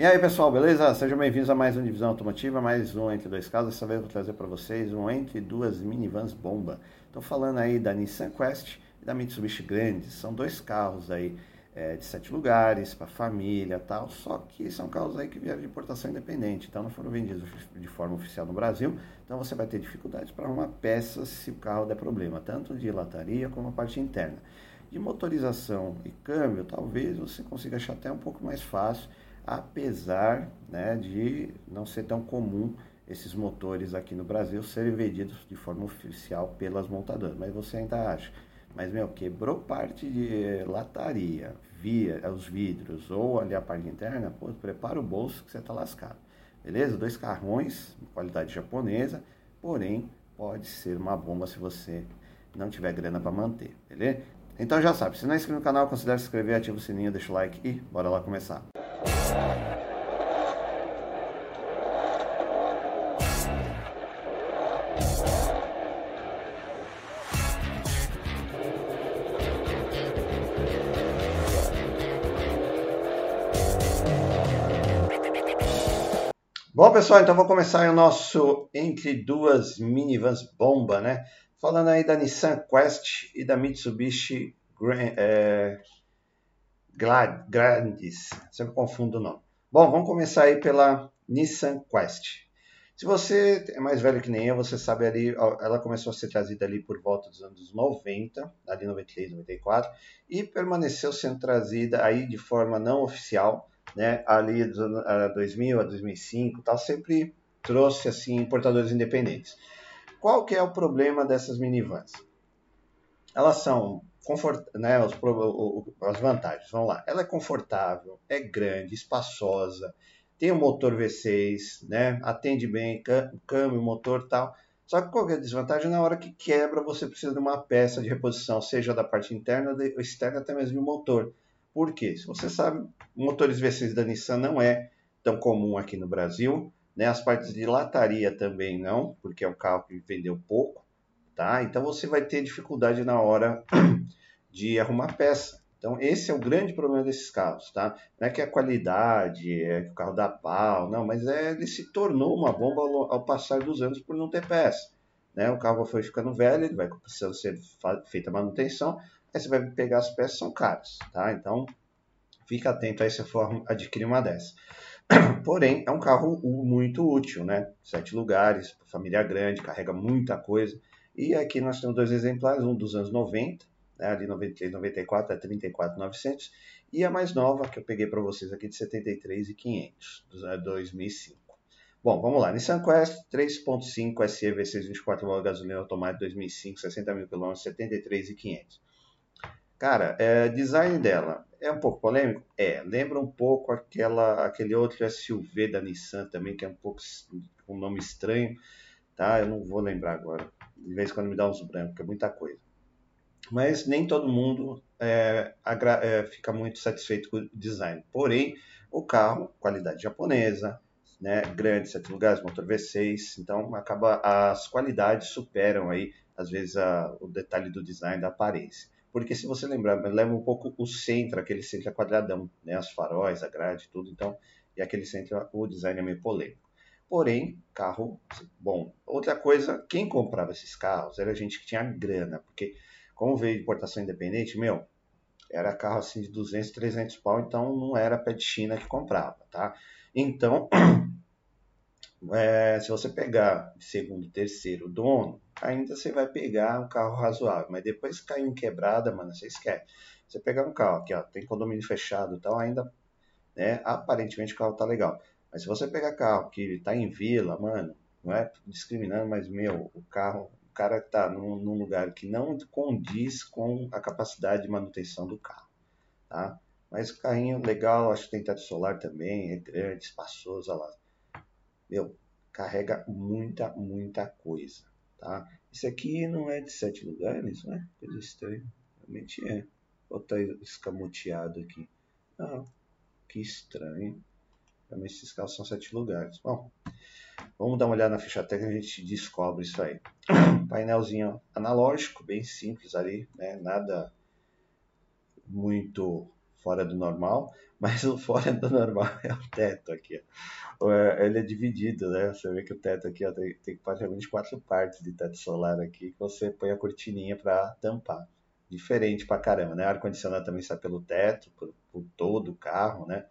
E aí pessoal, beleza? Sejam bem-vindos a mais um Divisão Automotiva, mais um Entre Dois Carros. Dessa vez eu vou trazer para vocês um Entre Duas Minivans Bomba. Estou falando aí da Nissan Quest e da Mitsubishi Grande. São dois carros aí é, de sete lugares, para família tal, só que são carros aí que vieram de importação independente, então não foram vendidos de forma oficial no Brasil, então você vai ter dificuldades para arrumar peças se o carro der problema, tanto de lataria como a parte interna. De motorização e câmbio, talvez você consiga achar até um pouco mais fácil, apesar né, de não ser tão comum esses motores aqui no Brasil serem vendidos de forma oficial pelas montadoras. Mas você ainda acha. Mas, meu, quebrou parte de lataria, via os vidros ou ali a parte interna, pô, prepara o bolso que você tá lascado. Beleza? Dois carrões, qualidade japonesa, porém pode ser uma bomba se você não tiver grana para manter, beleza? Então já sabe, se não é inscrito no canal, considere se inscrever, ativa o sininho, deixa o like e bora lá começar. Bom, pessoal, então vou começar o nosso Entre Duas Minivans Bomba, né? Falando aí da Nissan Quest e da Mitsubishi Grand, é, Grandes, sempre confundo o nome. Bom, vamos começar aí pela Nissan Quest. Se você é mais velho que nem eu, você sabe ali, ela começou a ser trazida ali por volta dos anos 90, ali 93, 94, e permaneceu sendo trazida aí de forma não oficial, né, ali dos anos 2000 a 2005, tal, sempre trouxe assim importadores independentes. Qual que é o problema dessas minivans? Elas são confort, né, os, as vantagens, vamos lá. Ela é confortável, é grande, espaçosa, tem um motor V6, né, atende bem, câmbio, motor tal. Só que qual é desvantagem? Na hora que quebra, você precisa de uma peça de reposição, seja da parte interna ou externa, até mesmo do motor. Por quê? Se você sabe, motores V6 da Nissan não é tão comum aqui no Brasil. Né? As partes de lataria também não, porque é um carro que vendeu pouco. Tá? Então você vai ter dificuldade na hora de arrumar peça. Então esse é o grande problema desses carros, tá? Não é que a qualidade, é que o carro dá pau, não, mas é, ele se tornou uma bomba ao, ao passar dos anos por não ter peça. Né? O carro foi ficando velho, ele vai precisando ser feita manutenção, aí você vai pegar as peças, são caras, tá? Então fica atento aí se for adquirir uma dessa. Porém, é um carro muito útil, né? Sete lugares, família grande, carrega muita coisa. E aqui nós temos dois exemplares, um dos anos 90, ali 93, 94, é 34,900, e a mais nova que eu peguei para vocês aqui de 73,500, 2005. Bom, vamos lá. Nissan Quest 3.5 SE V6 24 válvulas gasolina automática 2005, 60 mil km, 73,500. Cara, é, design dela é um pouco polêmico? É, lembra um pouco aquela, aquele outro SUV da Nissan também, que é um pouco um nome estranho, tá? Eu não vou lembrar agora. De vez em quando me dá uns brancos, é muita coisa. Mas nem todo mundo é, é, fica muito satisfeito com o design. Porém, o carro, qualidade japonesa, né, grande, sete lugares, motor V6, então acaba as qualidades superam aí às vezes a, o detalhe do design da aparência. Porque se você lembrar, leva um pouco o centro, aquele centro quadradão, né? As faróis, a grade, tudo. Então, e aquele centro, o design é meio polêmico. Porém, carro bom. Outra coisa, quem comprava esses carros era gente que tinha grana, porque como veio de importação independente, meu, era carro assim de 200, 300 pau, então não era pé de China que comprava, tá? Então, é, se você pegar segundo, terceiro dono, ainda você vai pegar um carro razoável. Mas depois caiu em quebrada, mano, você esquece. Você pegar um carro aqui, ó, tem condomínio fechado e tal, ainda, né, aparentemente o carro tá legal. Mas se você pegar carro que tá em vila, mano, não é discriminando, mas, meu, o carro, cara tá num, num lugar que não condiz com a capacidade de manutenção do carro, tá? Mas o carrinho legal, acho que tem teto solar também, é grande, espaçoso, lá. Meu, carrega muita, muita coisa. Tá? Isso aqui não é de sete lugares, né? Coisa estranha. Realmente é. Botar escamoteado aqui. Ah, que estranho. Realmente esses carros são sete lugares. Bom, vamos dar uma olhada na ficha técnica a gente descobre isso aí. Painelzinho analógico, bem simples ali, né? Nada muito fora do normal, mas o fora do normal é o teto aqui. É, ele é dividido, né? Você vê que o teto aqui ó, tem, tem praticamente quatro partes de teto solar aqui que você põe a cortininha para tampar. Diferente pra caramba, né? Ar-condicionado também sai pelo teto, por, por, todo o carro, né?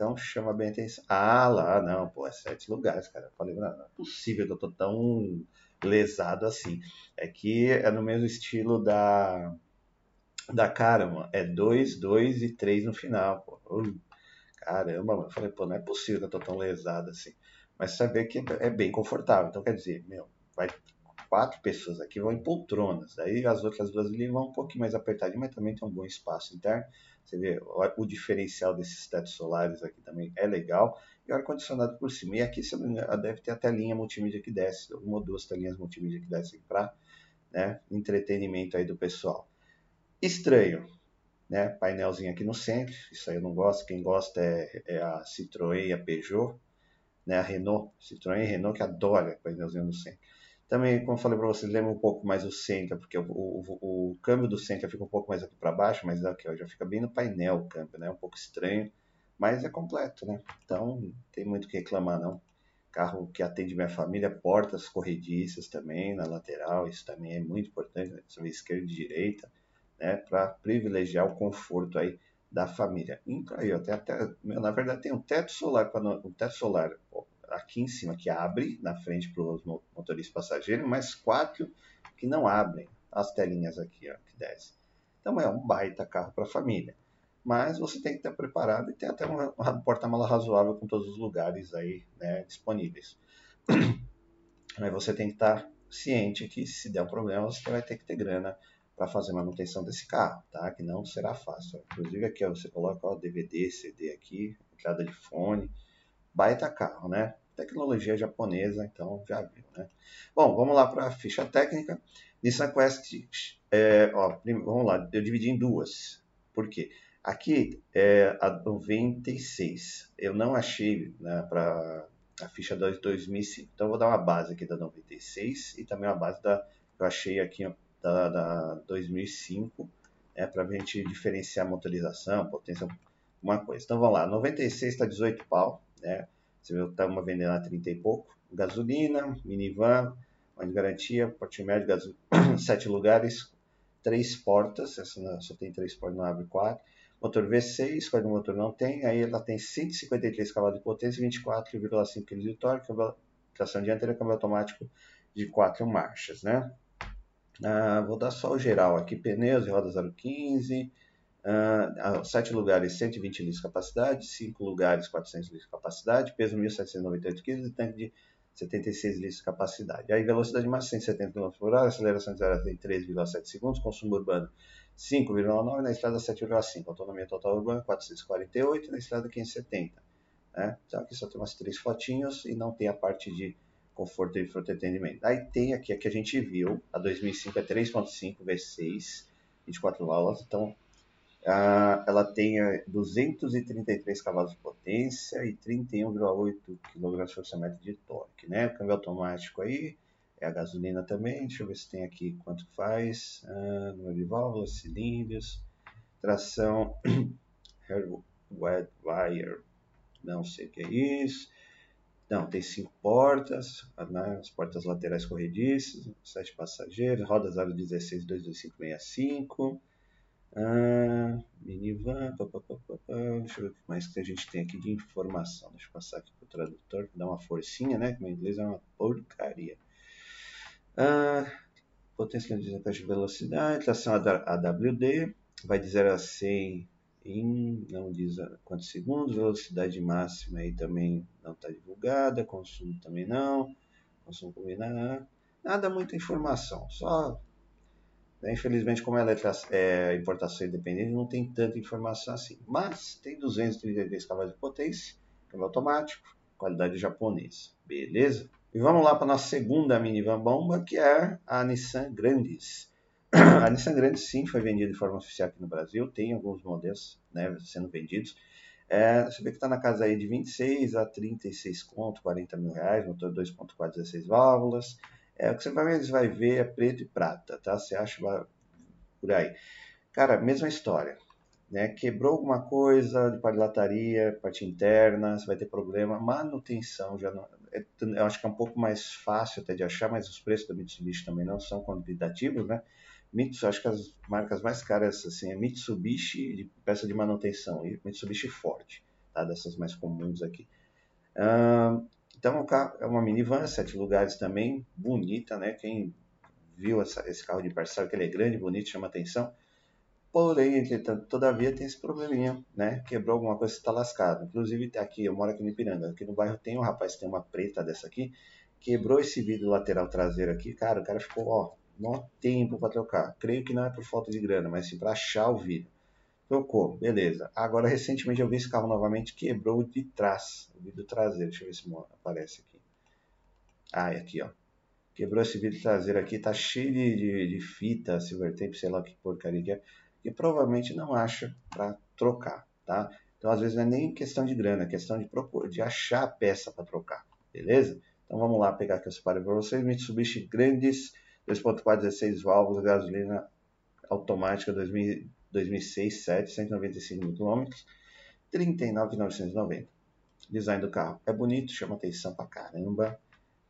Então chama bem atenção. Ah, lá, não, pô, é sete lugares, cara. Eu falei, não, não é possível que eu tô tão lesado assim. É que é no mesmo estilo da da Karma. É 2, 2 e 3 no final, pô. Uh, caramba, mano. Eu falei, pô, não é possível que eu tô tão lesado assim. Mas vê que é bem confortável. Então, quer dizer, meu, vai quatro pessoas aqui vão em poltronas. Aí as outras duas ali vão um pouquinho mais apertadinho, mas também tem um bom espaço interno. Você vê o, diferencial desses tetos solares aqui também é legal. E o ar-condicionado por cima. E aqui você deve ter a telinha multimídia que desce, uma ou duas telinhas multimídia que descem para né, entretenimento aí do pessoal. Estranho, né? Painelzinho aqui no centro, isso aí eu não gosto. Quem gosta é, é a Citroën e a Peugeot, né? A Renault, Citroën e Renault que adora painelzinho no centro. Também, como eu falei para vocês, lembra um pouco mais o Sentra, porque o, o, o, câmbio do Sentra fica um pouco mais aqui para baixo, mas aqui ó, já fica bem no painel o câmbio, né? Um pouco estranho, mas é completo, né? Então, tem muito o que reclamar, não. Carro que atende minha família, portas corrediças também na lateral, isso também é muito importante, né? Você vê esquerda e direita né, para privilegiar o conforto aí da família. Então, aí, até, até, na verdade, tem um teto solar, um teto solar aqui em cima que abre na frente para os motoristas passageiros, mas quatro que não abrem as telinhas aqui, ó, que desce. Então é um baita carro para família. Mas você tem que estar preparado e ter até uma porta-mala razoável com todos os lugares aí né, disponíveis. Mas você tem que estar ciente que se der um problema, você vai ter que ter grana para fazer manutenção desse carro, tá? Que não será fácil. Inclusive aqui ó, você coloca o DVD, CD aqui, entrada de fone, baita carro, né? Tecnologia japonesa, então já viu, né? Bom, vamos lá para a ficha técnica. Nissan Quest, é, ó, vamos lá, eu dividi em duas. Por quê? Aqui é a 96. Eu não achei né, para a ficha 2 2005. Então vou dar uma base aqui da 96 e também uma base da eu achei aqui da, da 2005, né, para a gente diferenciar motorização, potência, uma coisa. Então vamos lá, 96 está 18 pau, né? Você viu está uma vendendo a 30 e pouco. Gasolina, minivan, uma de garantia, porte médio, gasol... 7 lugares, 3 portas, essa só tem 3 portas, não abre 4. Motor V6, quando o motor não tem, aí ela tem 153 cavalos de potência e 24,5 kg de torque, tração dianteira, câmbio automático de 4 marchas, né? Ah, vou dar só o geral aqui: pneus e roda 015, ah, 7 lugares 120 litros de capacidade, 5 lugares 400 litros de capacidade, peso 1.798 kg e tanque de 76 litros de capacidade. Aí velocidade máxima 170 km por hora, aceleração de 0 a 3,7 segundos, consumo urbano 5,9 na estrada 7,5, autonomia total urbana 448 na estrada 570. Né? Então aqui só tem umas três fotinhos e não tem a parte de conforto e entretenimento. Aí tem aqui a que a gente viu, a 2005 é 3.5 V6, 24 válvulas, então uh, ela tem 233 cavalos de potência e 31,8 kg de torque, né? Câmbio automático aí, é a gasolina também, deixa eu ver se tem aqui quanto faz, uh, número de válvulas, cilindros, tração, wire, não sei o que é isso, não, tem cinco portas, né, as portas laterais corrediças, sete passageiros, rodas aro 16 22565, ah, minivan, pá, pá, pá, deixa eu ver o que mais que a gente tem aqui de informação. Deixa eu passar aqui para o tradutor, dar uma forcinha, né? Que meu inglês é uma porcaria. Ah, potência de velocidade, tração AWD, vai de 0 a 100 em não diz quantos segundos, velocidade máxima aí também não está divulgada, consumo também não, consumo combinado, nada muita informação, só infelizmente como ela é, é importação independente não tem tanta informação assim, mas tem 233 cavalos de potência, câmbio automático, qualidade japonesa, beleza? E vamos lá para a nossa segunda minivan bomba, que é a Nissan Grandis. A Nissan Grande sim foi vendida de forma oficial aqui no Brasil, tem alguns modelos né, sendo vendidos. É, você vê que está na casa aí de 26 a 36 conto, 40 mil reais, motor 2.4, 16 válvulas. É, o que você vai, vai ver é preto e prata, tá? Você acha por aí. Cara, mesma história. né? Quebrou alguma coisa de parte de lataria, parte interna, você vai ter problema. Manutenção já não, é, eu acho que é um pouco mais fácil até de achar, mas os preços da Mitsubishi também não são convidativos, né? Mitsubishi, acho que as marcas mais caras assim é Mitsubishi de peça de manutenção e Mitsubishi Ford, tá? Dessas mais comuns aqui. Uh, então é uma minivan, sete lugares também, bonita, né? Quem viu essa, esse carro de sabe que ele é grande, bonito, chama atenção. Porém, entretanto, todavia tem esse probleminha, né? Quebrou alguma coisa, está lascado. Inclusive, aqui, eu moro aqui no Ipiranga. Aqui no bairro tem um rapaz tem uma preta dessa aqui. Quebrou esse vidro lateral traseiro aqui. Cara, o cara ficou, ó, mó tempo para trocar. Creio que não é por falta de grana, mas sim para achar o vidro. Trocou, beleza. Agora, recentemente eu vi esse carro novamente, quebrou de trás, o vidro traseiro. Deixa eu ver se aparece aqui. Ah, é aqui, ó. Quebrou esse vidro traseiro aqui, tá cheio de, de, de fita, silver tape, sei lá que porcaria que é que provavelmente não acha para trocar, tá? Então, às vezes, não é nem questão de grana, é questão de, procurar, de achar a peça para trocar, beleza? Então, vamos lá pegar aqui os pares para vocês. Mitsubishi Grandes 2.4, 16 válvulas, gasolina automática 2000, 2006, 7, 195 km, 39.990. Design do carro é bonito, chama atenção pra caramba.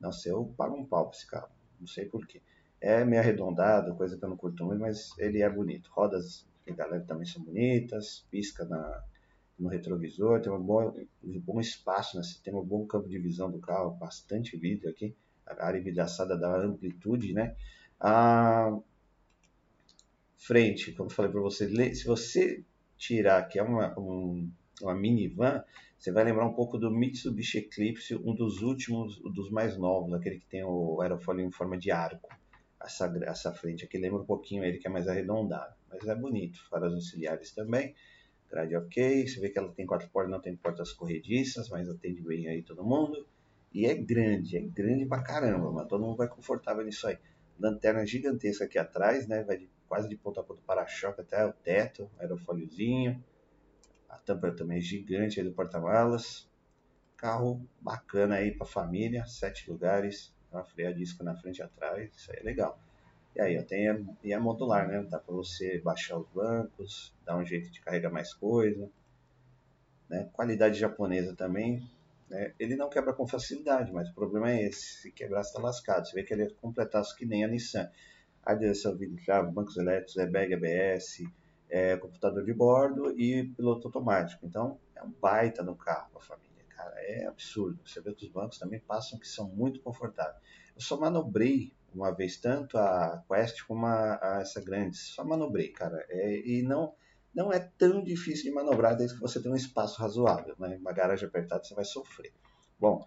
Nossa, eu pago um pau pra esse carro, não sei porquê. É meio arredondado, coisa que eu não curto muito, mas ele é bonito. Rodas que galera também são bonitas, pisca na, no retrovisor, tem um bom, um bom espaço, né? tem um bom campo de visão do carro, bastante vidro aqui, a área envidraçada dá amplitude, né? A frente, como eu falei para você, se você tirar que é uma, um, uma minivan, você vai lembrar um pouco do Mitsubishi Eclipse, um dos últimos, um dos mais novos, aquele que tem o aerofólio em forma de arco essa, essa frente aqui lembra um pouquinho ele que é mais arredondado, mas é bonito. Faras auxiliares também, grade ok. Você vê que ela tem quatro portas, não tem portas corrediças, mas atende bem aí todo mundo. E é grande, é grande pra caramba, mas todo mundo vai confortável nisso aí. Lanterna gigantesca aqui atrás, né? Vai de, quase de ponta a ponta para-choque até o teto, aerofóliozinho. A tampa também é gigante aí do porta-malas. Carro bacana aí para família, sete lugares, Tá? Freio a disco na frente e atrás, isso aí é legal. E aí, ó, tem e é modular, né? Dá para você baixar os bancos, dar um jeito de carregar mais coisa. Né? Qualidade japonesa também. Né? Ele não quebra com facilidade, mas o problema é esse. Se quebrar, você está lascado. Você vê que ele é completaço que nem a Nissan. A direção trava, bancos elétricos, airbag ABS, é, computador de bordo e piloto automático. Então, é um baita no carro a família cara, é absurdo. Você vê que os bancos também passam que são muito confortáveis. Eu só manobrei uma vez tanto a Quest como a, a essa grande, só manobrei, cara, é, e não não é tão difícil de manobrar desde que você tenha um espaço razoável, né? Uma garagem apertada você vai sofrer. Bom,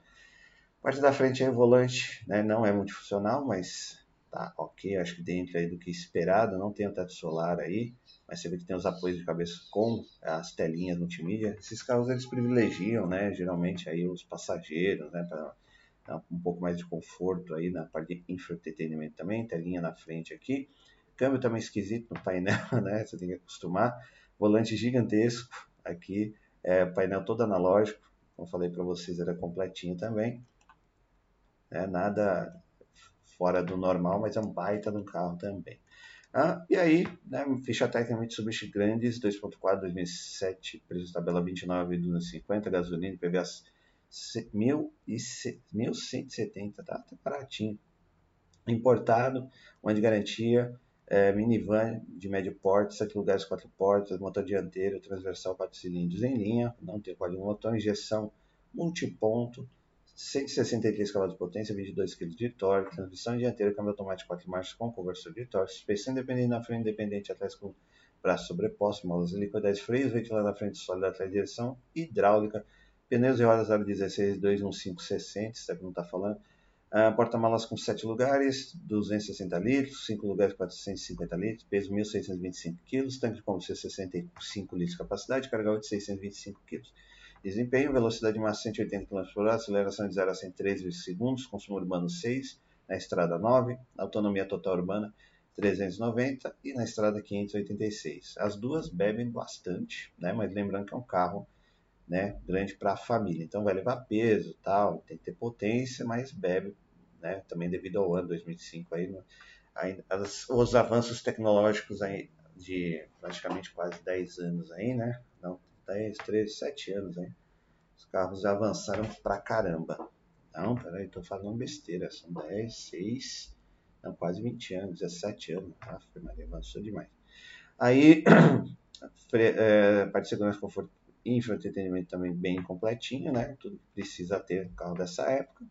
parte da frente é o volante, né? Não é multifuncional, mas tá ok, acho que dentro aí do que esperado, não tem o teto solar aí, mas você vê que tem os apoios de cabeça com as telinhas multimídia. Esses carros eles privilegiam, né, geralmente aí os passageiros, né, para um pouco mais de conforto aí na parte de infoentretenimento também, telinha na frente aqui. Câmbio também esquisito no painel, né, você tem que acostumar. Volante gigantesco aqui, é, painel todo analógico, como falei para vocês, era completinho também. É, nada fora do normal, mas é um baita de um carro também. Ah, e aí, né, ficha técnica Mitsubishi Grandes 2.4 2007, preço tabela 29,250, gasolina PVA 1.170, tá, tá baratinho. Importado, ano de garantia, é, minivan de médio porte, 7 lugares, 4 portas, motor dianteiro, transversal 4 cilindros em linha, não tem código motor, injeção multiponto, 163 cavalos de potência, 22 kg de torque, transmissão dianteira, câmbio automático 4 marchas com conversor de torque, suspensão independente na frente, independente atrás com braço sobreposto, molas helicoidais, freios, ventilador na frente, sólido atrás direção, hidráulica, pneus e rodas 016 21560, isso é que não está falando, uh, porta-malas com 7 lugares, 260 litros, 5 lugares 450 litros, peso 1.625 kg, tanque de combustível 65 litros de capacidade, carga de 625 kg. Desempenho, velocidade máxima 180 km por hora, aceleração de 0 a 113 segundos, consumo urbano 6, na estrada 9, autonomia total urbana 390 e na estrada 586. As duas bebem bastante, né? mas lembrando que é um carro né, grande para a família, então vai levar peso, tal, tem que ter potência, mas bebe, né, também devido ao ano 2005 aí, aí as, os avanços tecnológicos aí de praticamente quase 10 anos aí, né? Não, 10, 13, 7 anos aí. Os carros avançaram pra caramba. Não, peraí, tô falando besteira. São 10, 6, não, quase 20 anos, 17 anos. Ah, Maria, avançou demais. Aí, é, parte de segurança, conforto e entretenimento também bem completinho, né? Tudo precisa ter no carro dessa época.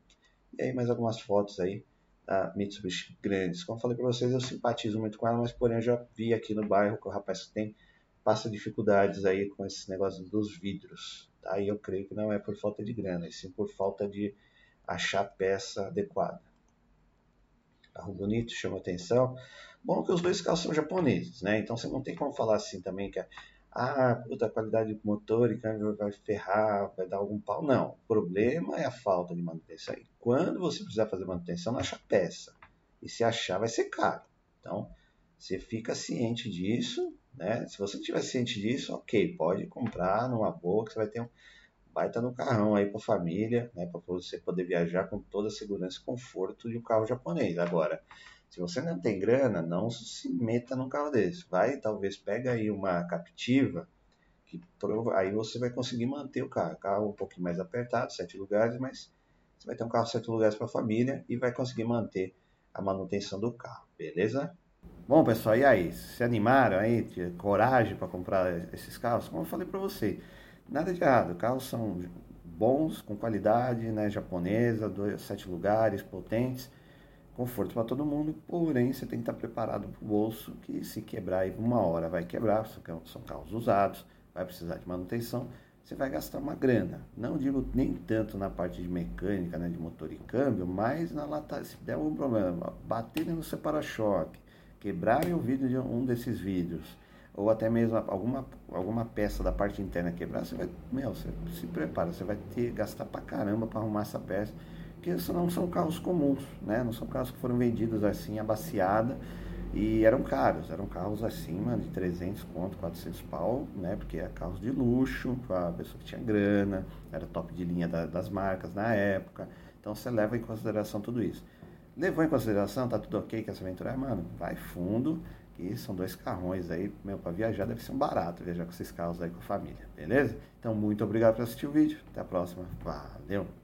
E aí mais algumas fotos aí da Mitsubishi grandes. Como falei para vocês, eu simpatizo muito com ela, mas porém eu já vi aqui no bairro que o rapaz tem passa dificuldades aí com esse negócio dos vidros. Tá? Eu creio que não é por falta de grana, e sim por falta de achar peça adequada. Carro bonito, chama atenção. Bom que os dois carros são japoneses, né? Então você não tem como falar assim também que ah, puta, a qualidade do motor e câmbio vai ferrar, vai dar algum pau. Não, o problema é a falta de manutenção. E quando você precisar fazer manutenção, não acha peça. E se achar, vai ser caro. Então, você fica ciente disso, né? Se você estiver ciente disso, ok, pode comprar numa boa, que você vai ter um baita no carrão aí para família, né? Para você poder viajar com toda a segurança e conforto de um carro japonês. Agora, se você não tem grana, não se meta num carro desse. Vai, talvez, pega aí uma captiva, que aí você vai conseguir manter o carro. Carro um pouquinho mais apertado, sete lugares, mas você vai ter um carro sete lugares para a família e vai conseguir manter a manutenção do carro, beleza? Bom, pessoal, e aí? Se animaram aí? Coragem para comprar esses carros? Como eu falei para você, nada de errado. Carros são bons, com qualidade, né, japonesa, dois, sete lugares, potentes conforto para todo mundo, porém você tem que estar preparado para o bolso que se quebrar aí uma hora vai quebrar, são carros usados, vai precisar de manutenção, você vai gastar uma grana. Não digo nem tanto na parte de mecânica, né, de motor e câmbio, mas na lata, se der algum problema, baterem no seu para-choque, quebrarem o vidro de um desses vidros, ou até mesmo alguma, alguma peça da parte interna quebrar, você vai, meu, você se prepara, você vai ter gastar para caramba para arrumar essa peça porque não são carros comuns, né? Não são carros que foram vendidos assim, abaciada, e eram caros, eram carros acima de 300 conto, 400 pau, né? Porque é carros de luxo, para a pessoa que tinha grana, era top de linha da, das marcas na época. Então você leva em consideração tudo isso. Levou em consideração, tá tudo ok, quer se aventurar? Mano, vai fundo, que são dois carrões aí, meu, para viajar deve ser um barato viajar com esses carros aí com a família, beleza? Então, muito obrigado por assistir o vídeo, até a próxima, valeu!